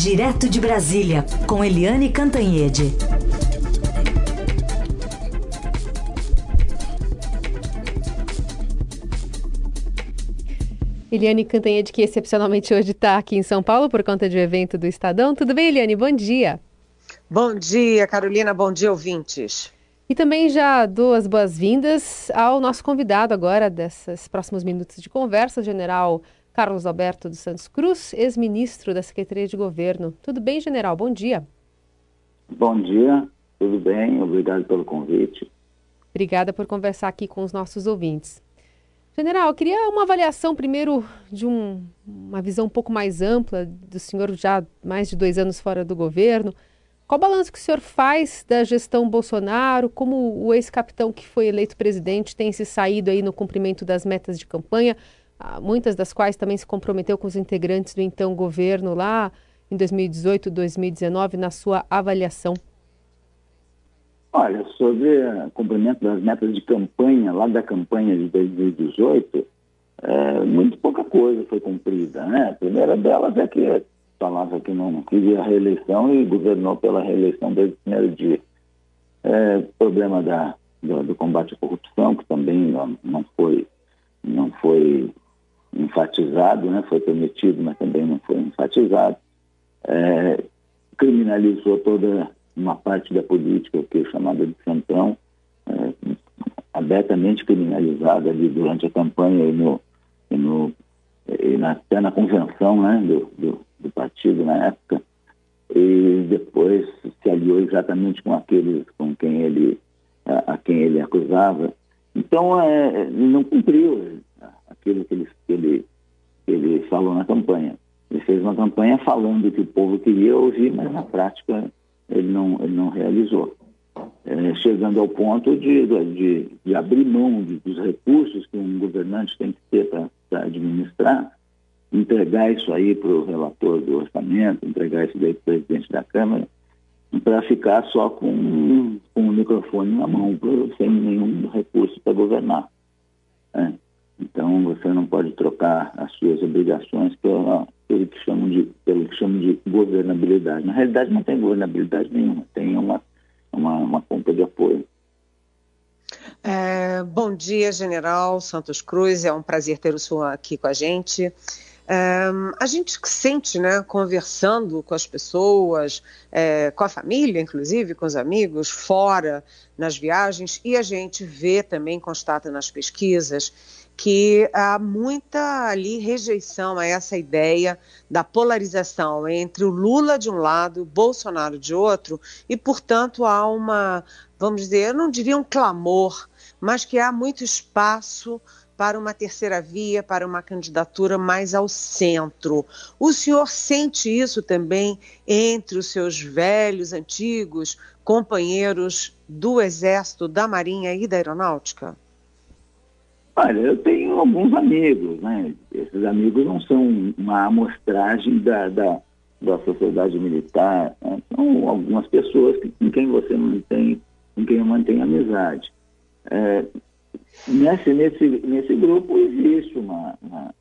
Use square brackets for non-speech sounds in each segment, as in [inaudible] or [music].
Direto de Brasília, com Eliane Cantanhede. Eliane Cantanhede, que excepcionalmente hoje está aqui em São Paulo por conta de um evento do Estadão. Tudo bem, Eliane? Bom dia. Bom dia, Carolina. Bom dia, ouvintes. E também já dou as boas-vindas ao nosso convidado agora desses próximos minutos de conversa, o general Carlos Alberto dos Santos Cruz, ex-ministro da Secretaria de Governo. Tudo bem, general? Bom dia. Bom dia, tudo bem? Obrigado pelo convite. Obrigada por conversar aqui com os nossos ouvintes. General, eu queria uma avaliação primeiro de um, uma visão um pouco mais ampla do senhor já mais de dois anos fora do governo. Qual o balanço que o senhor faz da gestão Bolsonaro? Como o ex-capitão que foi eleito presidente tem se saído aí no cumprimento das metas de campanha? Ah, muitas das quais também se comprometeu com os integrantes do então governo lá em 2018, 2019, na sua avaliação? Olha, sobre o cumprimento das metas de campanha, lá da campanha de 2018, é, muito pouca coisa foi cumprida. Né? A primeira delas é que falava que não queria a reeleição e governou pela reeleição desde o primeiro dia. É, problema da, do, do, combate à corrupção, que também não, não foi, não foi enfatizado, né? foi prometido, mas também não foi enfatizado. É, criminalizou toda uma parte da política, que é chamada de centrão, é, abertamente criminalizada ali durante a campanha e, no, e, no, e na, até na convenção né, do, do, do, partido na época, e depois se aliou exatamente com aqueles com quem ele, a, a quem ele acusava. Então, é, não cumpriu aquilo que ele, ele, ele falou na campanha. Ele fez uma campanha falando que o povo queria ouvir, mas na prática ele não, ele não realizou. É, chegando ao ponto de, de, de abrir mão de, dos recursos que um governante tem que ter para administrar, entregar isso aí para o relator do orçamento, entregar isso daí para o presidente da Câmara, para ficar só com, com o microfone na mão, sem nenhum recurso para governar. É. Então você não pode trocar as suas obrigações pela, pelo que chamam de pelo que chamam de governabilidade. Na realidade não tem governabilidade nenhuma, tem uma uma, uma de apoio. É, bom dia, General Santos Cruz. É um prazer ter o senhor aqui com a gente. É, a gente sente, né, conversando com as pessoas, é, com a família, inclusive, com os amigos, fora, nas viagens, e a gente vê também, constata nas pesquisas, que há muita ali rejeição a essa ideia da polarização entre o Lula de um lado, o Bolsonaro de outro, e, portanto, há uma, vamos dizer, eu não diria um clamor, mas que há muito espaço para uma terceira via, para uma candidatura mais ao centro. O senhor sente isso também entre os seus velhos, antigos companheiros do Exército, da Marinha e da Aeronáutica? Olha, eu tenho alguns amigos, né? Esses amigos não são uma amostragem da, da, da sociedade militar, né? são algumas pessoas que, com quem você mantém, com quem mantém amizade. É, nesse, nesse, nesse grupo existe uma, uma,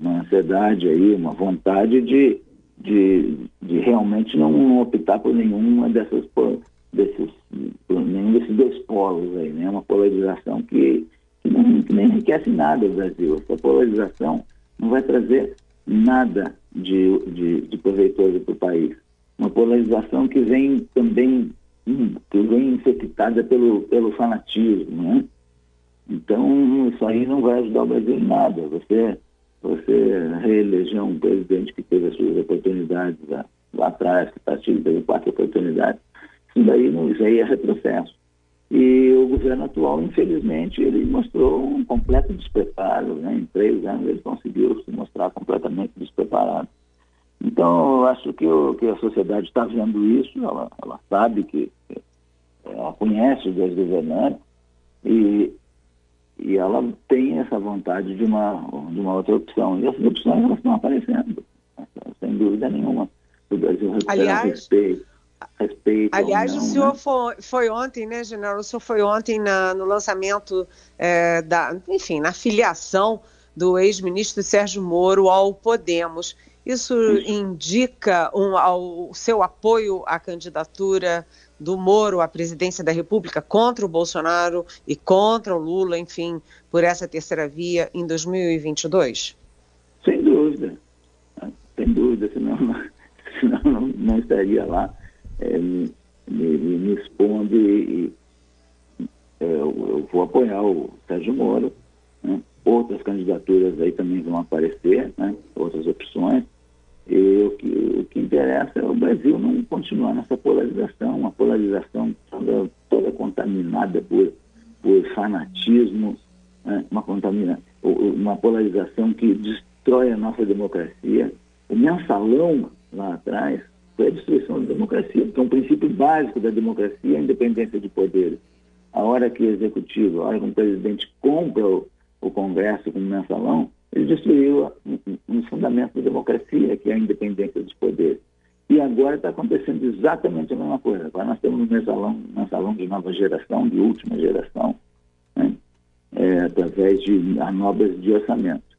uma ansiedade aí, uma vontade de, de, de realmente não, optar por nenhuma dessas desses, por nenhum desses dois polos aí, né? Uma polarização que que, não, que nem enriquece nada o Brasil. Essa polarização não vai trazer nada de, de, de proveitoso para o país. Uma polarização que vem também hum, que vem infectada pelo, pelo fanatismo, né? Então, isso aí não vai ajudar o Brasil em nada. Você, você reeleger um presidente que teve as suas oportunidades lá, lá atrás, que o partido teve quatro oportunidades, isso daí, não, isso aí é retrocesso. E o governo atual, infelizmente, ele mostrou um completo despreparo. Né? Em três anos ele conseguiu se mostrar completamente despreparado. Então, eu acho que, o, que a sociedade está vendo isso, ela, ela sabe que, que ela conhece os dois governantes e, e ela tem essa vontade de uma, de uma outra opção. E essas opções elas estão aparecendo, sem dúvida nenhuma. O Brasil Aliás, respeito respeito. Aliás, não, o senhor né? foi, foi, ontem, né, general? O senhor foi ontem na, no lançamento é, da, enfim, na filiação do ex-ministro Sérgio Moro ao Podemos. Isso indica um, ao, o seu apoio à candidatura do Moro à presidência da República contra o Bolsonaro e contra o Lula, enfim, por essa terceira via em 2022? Sem dúvida, sem dúvida, senão, [laughs] senão não, estaria lá é, me, me, expondo e, é, eu, eu, vou apoiar o Sérgio Moro. Né? Outras candidaturas aí também vão aparecer, né? outras opções. E o que, o que interessa é o Brasil não continuar nessa polarização, uma polarização toda, toda contaminada por, por fanatismo, né? uma, contamina, uma polarização que destrói a nossa democracia. O mensalão lá atrás foi a destruição da democracia, porque é um princípio básico da democracia a independência de poderes. A hora que o executivo, a hora que o presidente compra o, o Congresso como mensalão, ele destruiu um, fundamento da democracia, que é a independência dos poderes. E agora está acontecendo exatamente a mesma coisa. Agora nós temos um mensalão, mensalão de nova geração, de última geração, né? é, através de manobras de orçamento.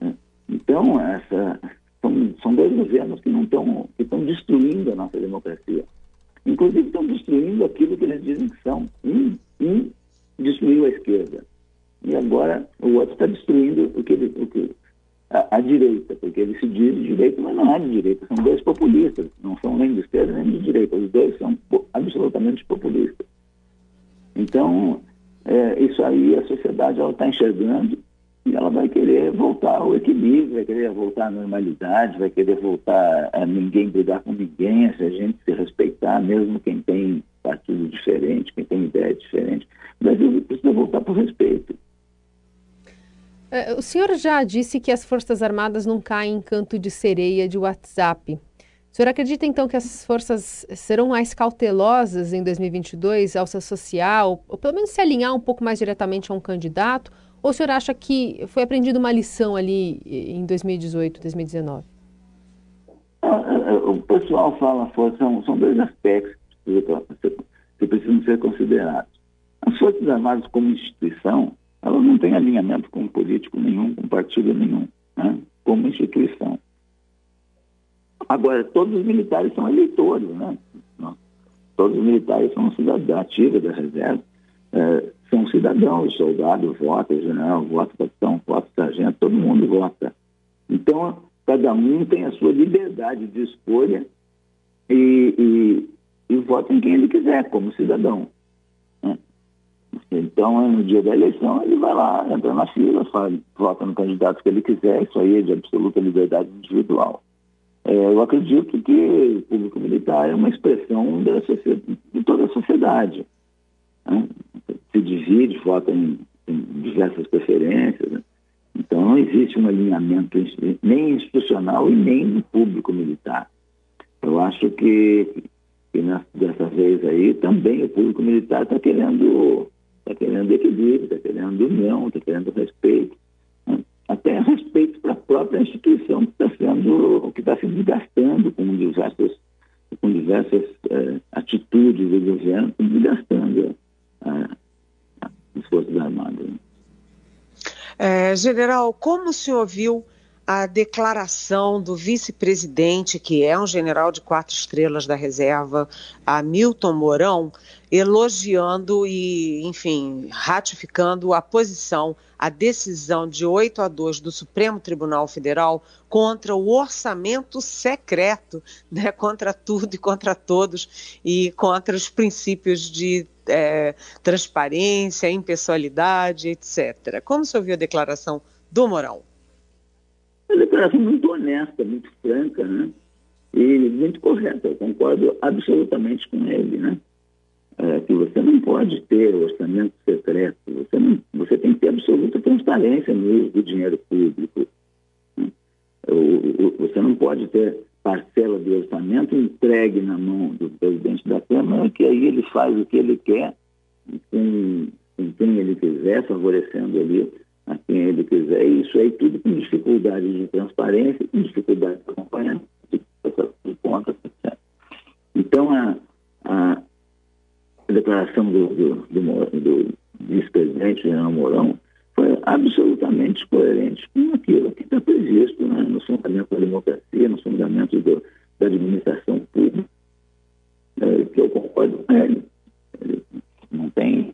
Né? Então, essa, são, são dois governos que estão destruindo a nossa democracia. Inclusive estão destruindo aquilo que eles dizem que são. Um, um destruiu a esquerda. E agora o outro está destruindo o que, ele, o que a, a, direita, porque ele se diz de direita, mas não é de direita, são dois populistas, não são nem de esquerda nem de direita, os dois são absolutamente populistas. Então, é, isso aí a sociedade está enxergando e ela vai querer voltar ao equilíbrio, vai querer voltar à normalidade, vai querer voltar a ninguém brigar com ninguém, a gente se respeitar, mesmo quem tem partido diferente, quem tem ideia diferente Brasil precisa voltar para o respeito. É, o senhor já disse que as Forças Armadas não caem em canto de sereia de WhatsApp. O senhor acredita então que essas forças serão mais cautelosas em 2022 ao se associar, ou, pelo menos se alinhar um pouco mais diretamente a um candidato? Ou o senhor acha que foi aprendida uma lição ali em 2018, 2019? Ah, ah, ah, o pessoal fala, são, são dois aspectos que precisam ser considerados. As Forças Armadas como instituição, elas não têm alinhamento com político nenhum, com partido nenhum, né? como instituição. Agora, todos os militares são eleitores, né? Todos os militares são cidadãos ativos da reserva. É, são cidadãos, soldado vota, general vota, capitão vota, sargento, todo mundo vota. Então, cada um tem a sua liberdade de escolha e, e, e vota em quem ele quiser, como cidadão. Então, no dia da eleição, ele vai lá, entra na fila, faz, vota no candidato que ele quiser, isso aí é de absoluta liberdade individual. É, eu acredito que o público militar é uma expressão de toda a sociedade. Né? se divide, vota em, em diversas preferências. Né? Então, não existe um alinhamento nem institucional e nem do público militar. Eu acho que, que dessa vez aí também o público militar está querendo, tá querendo equilíbrio, está querendo união, está querendo respeito. Né? Até respeito para a própria instituição que está sendo, que está se desgastando com diversas, com diversas eh, atitudes do governo, desgastando Forças Armadas. É, general, como o senhor viu a declaração do vice-presidente, que é um general de quatro estrelas da reserva, Hamilton Mourão, elogiando e, enfim, ratificando a posição, a decisão de 8 a 2 do Supremo Tribunal Federal contra o orçamento secreto, né, contra tudo e contra todos, e contra os princípios de é, transparência, impessoalidade, etc. Como você ouviu a declaração do Mourão? Uma declaração muito honesta, muito franca, né? E muito correta. Eu concordo absolutamente com ele, né? É, que você não pode ter orçamento secreto, você, não, você tem que ter absoluta transparência no uso do dinheiro público. Né? O, o, você não pode ter parcela do orçamento entregue na mão do presidente da Câmara, que aí ele faz o que ele quer, com, com quem ele quiser, favorecendo ali quem ele quiser, isso aí tudo com dificuldade de transparência, com dificuldade de acompanhamento, de. Então, a, a, declaração do, do, do, do vice-presidente General Mourão foi absolutamente coerente com aquilo que está previsto né, no fundamento da democracia nos fundamentos do, da administração pública, é, que eu concordo com ele. ele não tem.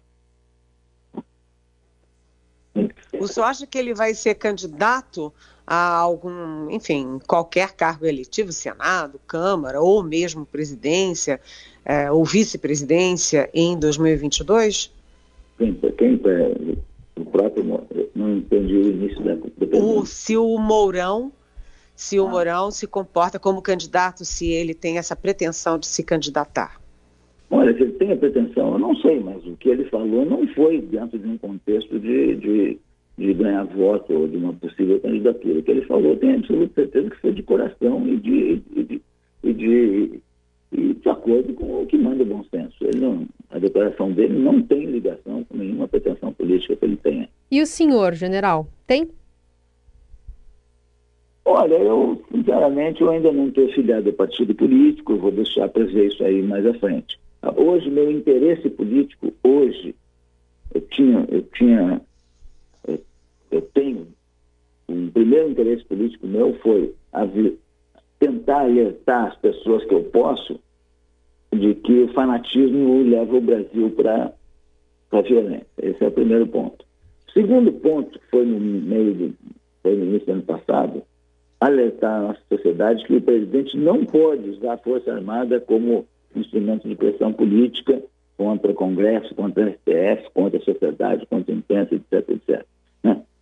O senhor acha que ele vai ser candidato a algum, enfim, qualquer cargo eletivo, Senado, Câmara ou mesmo presidência é, ou vice-presidência em 2022? Quem, quem o próprio, não entendi o início da, da o, Se o Mourão, se o ah. Mourão se comporta como candidato, se ele tem essa pretensão de se candidatar. Olha, se ele tem a pretensão, eu não sei, mas o que ele falou não foi dentro de um contexto de, de de ganhar voto ou de uma possível candidatura. O que ele falou, tenho absoluta certeza que foi de coração e de, e de, e de, e de acordo com o que manda o bom senso. Ele não, a declaração dele não tem ligação com nenhuma pretensão política que ele tenha. E o senhor, general, tem? Olha, eu, sinceramente, eu ainda não estou filiado a partido político, vou deixar para ver isso aí mais à frente. Hoje, meu interesse político, hoje, eu tinha, eu tinha eu tenho, um primeiro interesse político meu foi tentar alertar as pessoas que eu posso de que o fanatismo leva o Brasil para a violência. Esse é o primeiro ponto. O segundo ponto foi no meio de, foi no início do ano passado, alertar a nossa sociedade que o presidente não pode usar a Força Armada como instrumento de pressão política contra Congresso, contra STF, contra a sociedade, contra a imprensa, etc, etc.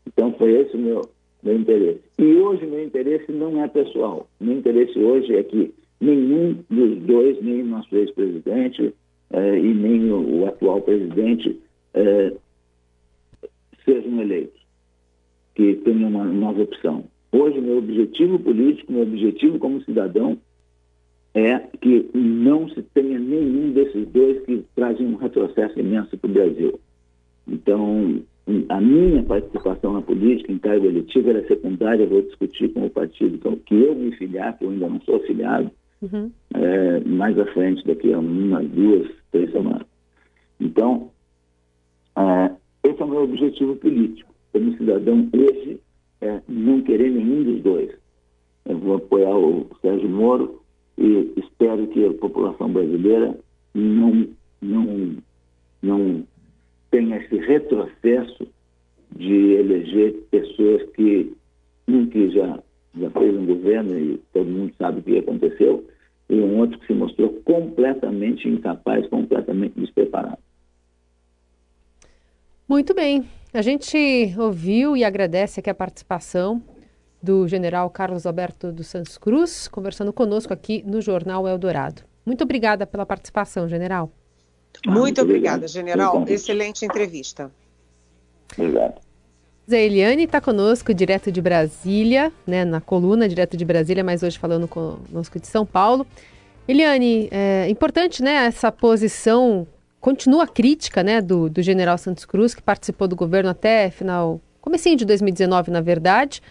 Então foi esse o meu, meu interesse. E hoje meu interesse não é pessoal. Meu interesse hoje é que nenhum dos dois, nem o nosso ex-presidente eh, e nem o, o, atual presidente eh, sejam eleitos, que tenham uma nova opção. Hoje meu objetivo político, meu objetivo como cidadão é que não se tenha nenhum desses dois que trazem um retrocesso imenso para o Brasil. Então, a minha participação na política, em cargo eletivo, era secundária, vou discutir com o partido então, que eu me filiar, que eu ainda não sou afiliado, uhum. é, mais à frente, daqui a uma, duas, três semanas. Então, é, esse é o meu objetivo político. Como cidadão, hoje, é não querer nenhum dos dois. Eu vou apoiar o Sérgio Moro e espero que a população brasileira não, não, não tem esse retrocesso de eleger pessoas que um que já, já fez um governo e todo mundo sabe o que aconteceu, e um outro que se mostrou completamente incapaz, completamente despreparado. Muito bem. A gente ouviu e agradece aqui a participação do general Carlos Alberto dos Santos Cruz, conversando conosco aqui no Jornal Eldorado. Muito obrigada pela participação, general. Ah, muito, obrigada, general. Excelente entrevista. Obrigado. Zé Eliane está conosco direto de Brasília, né, na coluna direto de Brasília, mas hoje falando conosco de São Paulo. Eliane, é importante, né, essa posição, continua crítica, né, do, do general Santos Cruz, que participou do governo até final, comecinho de 2019, na verdade,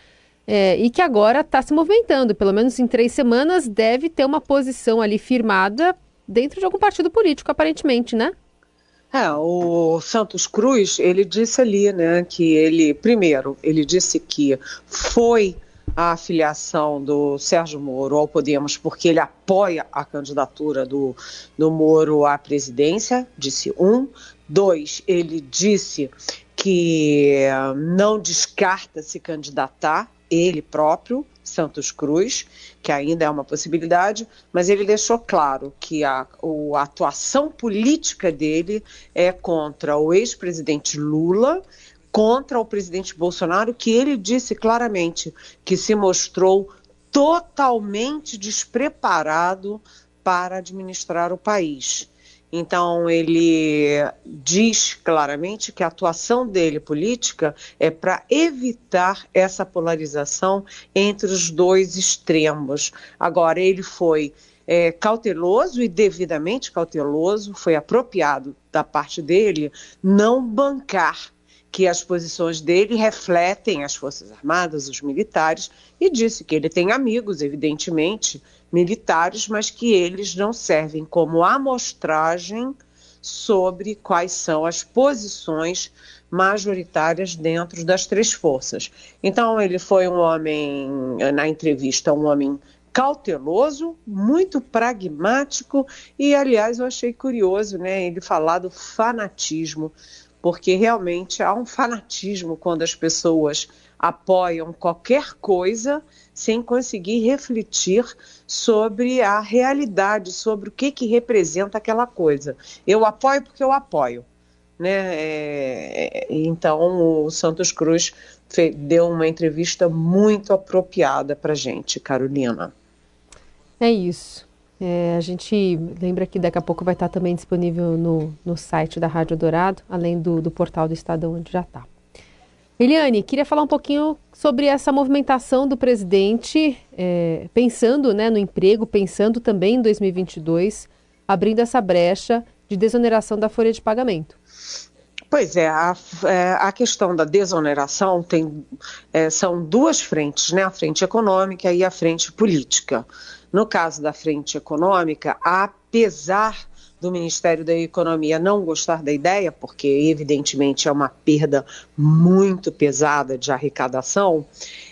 é, e que agora está se movimentando, pelo menos em três semanas, deve ter uma posição ali firmada dentro de algum partido político, aparentemente, né? É, o Santos Cruz, ele disse ali, né, que ele, primeiro, ele disse que foi a afiliação do Sérgio Moro ao Podemos porque ele apoia a candidatura do, do Moro à presidência, disse um. Dois, ele disse que não descarta se candidatar ele próprio, Santos Cruz, que ainda é uma possibilidade, mas ele deixou claro que a, a atuação política dele é contra o ex-presidente Lula, contra o presidente Bolsonaro, que ele disse claramente que se mostrou totalmente despreparado para administrar o país. Então, ele diz claramente que a atuação dele política é para evitar essa polarização entre os dois extremos. Agora, ele foi é, cauteloso e devidamente cauteloso, foi apropriado da parte dele não bancar que as posições dele refletem as Forças Armadas, os militares, e disse que ele tem amigos, evidentemente, militares, mas que eles não servem como amostragem sobre quais são as posições majoritárias dentro das três forças. Então, ele foi um homem, na entrevista, um homem cauteloso, muito pragmático e, aliás, eu achei curioso, né, ele falar do fanatismo, porque realmente há um fanatismo quando as pessoas apoiam qualquer coisa sem conseguir refletir sobre a realidade, sobre o que, que representa aquela coisa. Eu apoio porque eu apoio. Né? É, então, o Santos Cruz deu uma entrevista muito apropriada para gente, Carolina. É isso. É, a gente lembra que daqui a pouco vai estar também disponível no, no site da Rádio Dourado, além do, do portal do Estadão, onde já está. Eliane, queria falar um pouquinho sobre essa movimentação do presidente, é, pensando né, no emprego, pensando também em 2022, abrindo essa brecha de desoneração da folha de pagamento. Pois é, a, é, a questão da desoneração tem, é, são duas frentes, né? A frente econômica e a frente política. No caso da frente econômica, apesar do Ministério da Economia não gostar da ideia, porque evidentemente é uma perda muito pesada de arrecadação,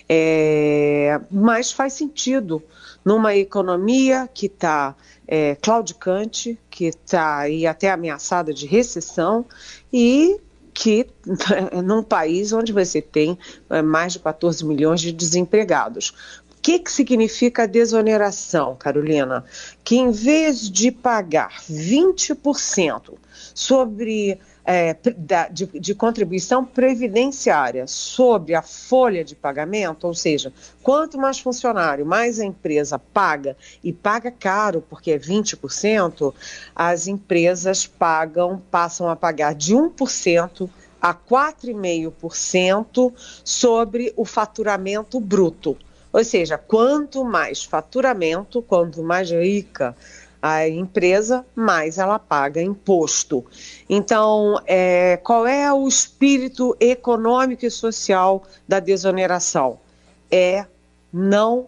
é, mas faz sentido. Numa economia que está é, claudicante, que está aí até ameaçada de recessão e que [laughs] num país onde você tem é, mais de 14 milhões de desempregados que, que significa a desoneração, Carolina? Que em vez de pagar 20% sobre é, de, de, contribuição previdenciária sobre a folha de pagamento, ou seja, quanto mais funcionário, mais a empresa paga, e paga caro, porque é 20%, as empresas pagam, passam a pagar de 1% a 4,5% sobre o faturamento bruto. Ou seja, quanto mais faturamento, quanto mais rica a empresa, mais ela paga imposto. Então, é, qual é o espírito econômico e social da desoneração? É não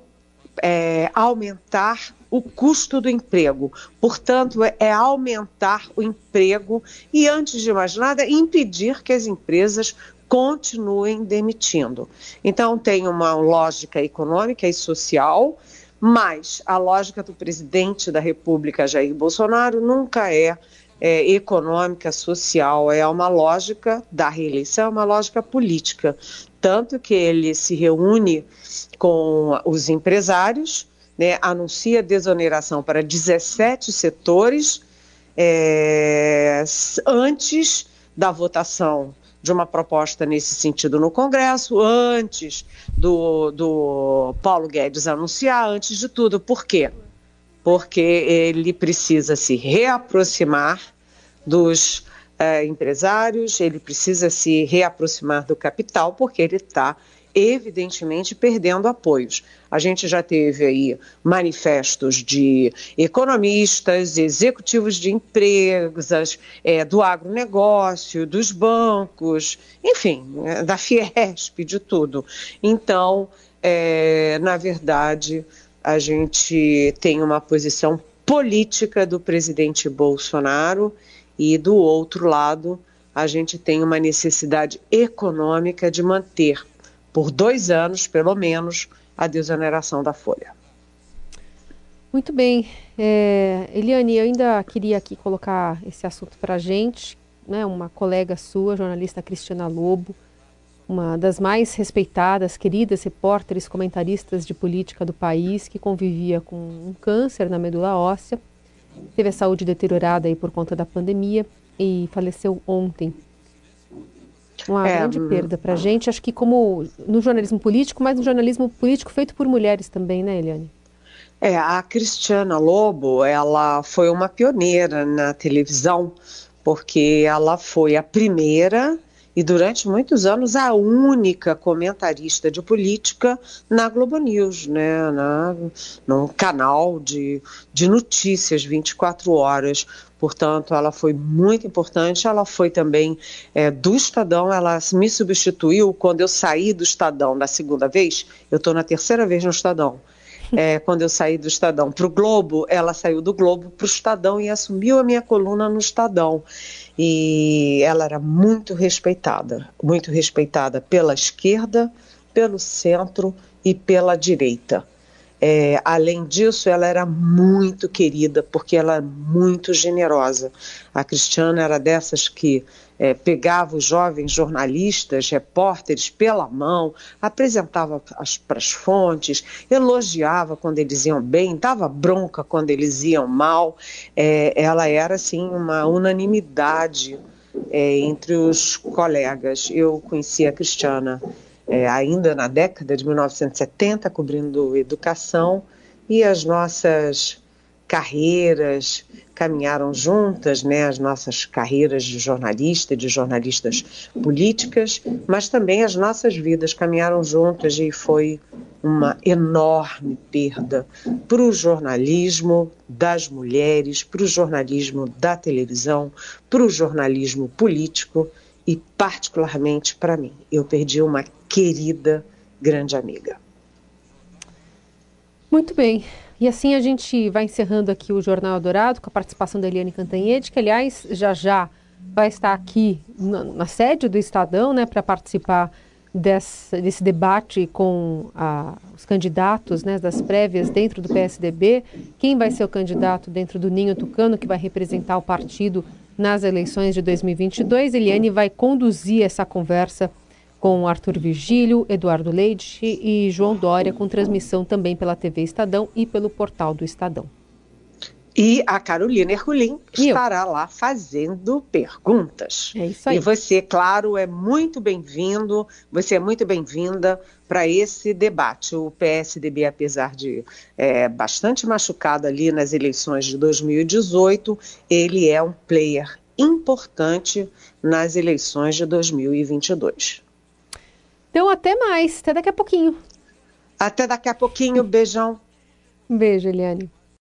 é, aumentar o custo do emprego. Portanto, é, é aumentar o emprego e, antes de mais nada, impedir que as empresas continuem demitindo. Então, tem uma lógica econômica e social, mas a lógica do presidente da República, Jair Bolsonaro, nunca é, é econômica, social, é uma lógica da reeleição, é uma lógica política. Tanto que ele se reúne com os empresários, né, anuncia desoneração para 17 setores é, antes da votação de uma proposta nesse sentido no Congresso, antes do, do Paulo Guedes anunciar, antes de tudo. Por quê? Porque ele precisa se reaproximar dos é, empresários, ele precisa se reaproximar do capital, porque ele está evidentemente perdendo apoios. A gente já teve aí manifestos de economistas, executivos de empresas, é, do agronegócio, dos bancos, enfim, é, da Fiesp, de tudo. Então, é, na verdade, a gente tem uma posição política do presidente Bolsonaro e, do outro lado, a gente tem uma necessidade econômica de manter por dois anos, pelo menos, a desoneração da folha. Muito bem. É, Eliane, eu ainda queria aqui colocar esse assunto para a gente. Né, uma colega sua, jornalista Cristiana Lobo, uma das mais respeitadas, queridas repórteres, comentaristas de política do país, que convivia com um câncer na medula óssea, teve a saúde deteriorada aí por conta da pandemia e faleceu ontem, uma é, grande hum, perda para a gente, acho que como no jornalismo político, mas no jornalismo político feito por mulheres também, né, Eliane? É, a Cristiana Lobo, ela foi uma pioneira na televisão, porque ela foi a primeira e durante muitos anos a única comentarista de política na Globo News, né, na, num canal de, de notícias 24 horas. Portanto, ela foi muito importante. Ela foi também é, do Estadão, ela me substituiu quando eu saí do Estadão da segunda vez. Eu estou na terceira vez no Estadão. É, quando eu saí do Estadão para o Globo, ela saiu do Globo para o Estadão e assumiu a minha coluna no Estadão. E ela era muito respeitada, muito respeitada pela esquerda, pelo centro e pela direita. É, além disso, ela era muito querida, porque ela é muito generosa. A Cristiana era dessas que é, pegava os jovens jornalistas, repórteres pela mão, apresentava para as fontes, elogiava quando eles iam bem, dava bronca quando eles iam mal. É, ela era, assim, uma unanimidade é, entre os colegas. Eu conheci a Cristiana é, ainda na década de 1970, cobrindo educação, e as nossas carreiras caminharam juntas, né, as nossas carreiras de jornalista, de jornalistas políticas, mas também as nossas vidas caminharam juntas e foi uma enorme perda para o jornalismo das mulheres, para o jornalismo da televisão, para o jornalismo político e particularmente para mim. Eu perdi uma querida grande amiga. Muito bem. E assim a gente vai encerrando aqui o Jornal Dourado com a participação da Eliane Cantanhede, que aliás já já vai estar aqui na, na sede do Estadão, né, para participar desse, desse debate com a, os candidatos né, das prévias dentro do PSDB. Quem vai ser o candidato dentro do Ninho Tucano, que vai representar o partido nas eleições de 2022? Eliane vai conduzir essa conversa com Arthur Virgílio, Eduardo Leite e João Dória, com transmissão também pela TV Estadão e pelo portal do Estadão. E a Carolina Herculin estará lá fazendo perguntas. É isso aí. E você, claro, é muito bem-vindo, você é muito bem-vinda para esse debate. O PSDB, apesar de é, bastante machucado ali nas eleições de 2018, ele é um player importante nas eleições de 2022. Então, até mais. Até daqui a pouquinho. Até daqui a pouquinho. Beijão. Um beijo, Eliane.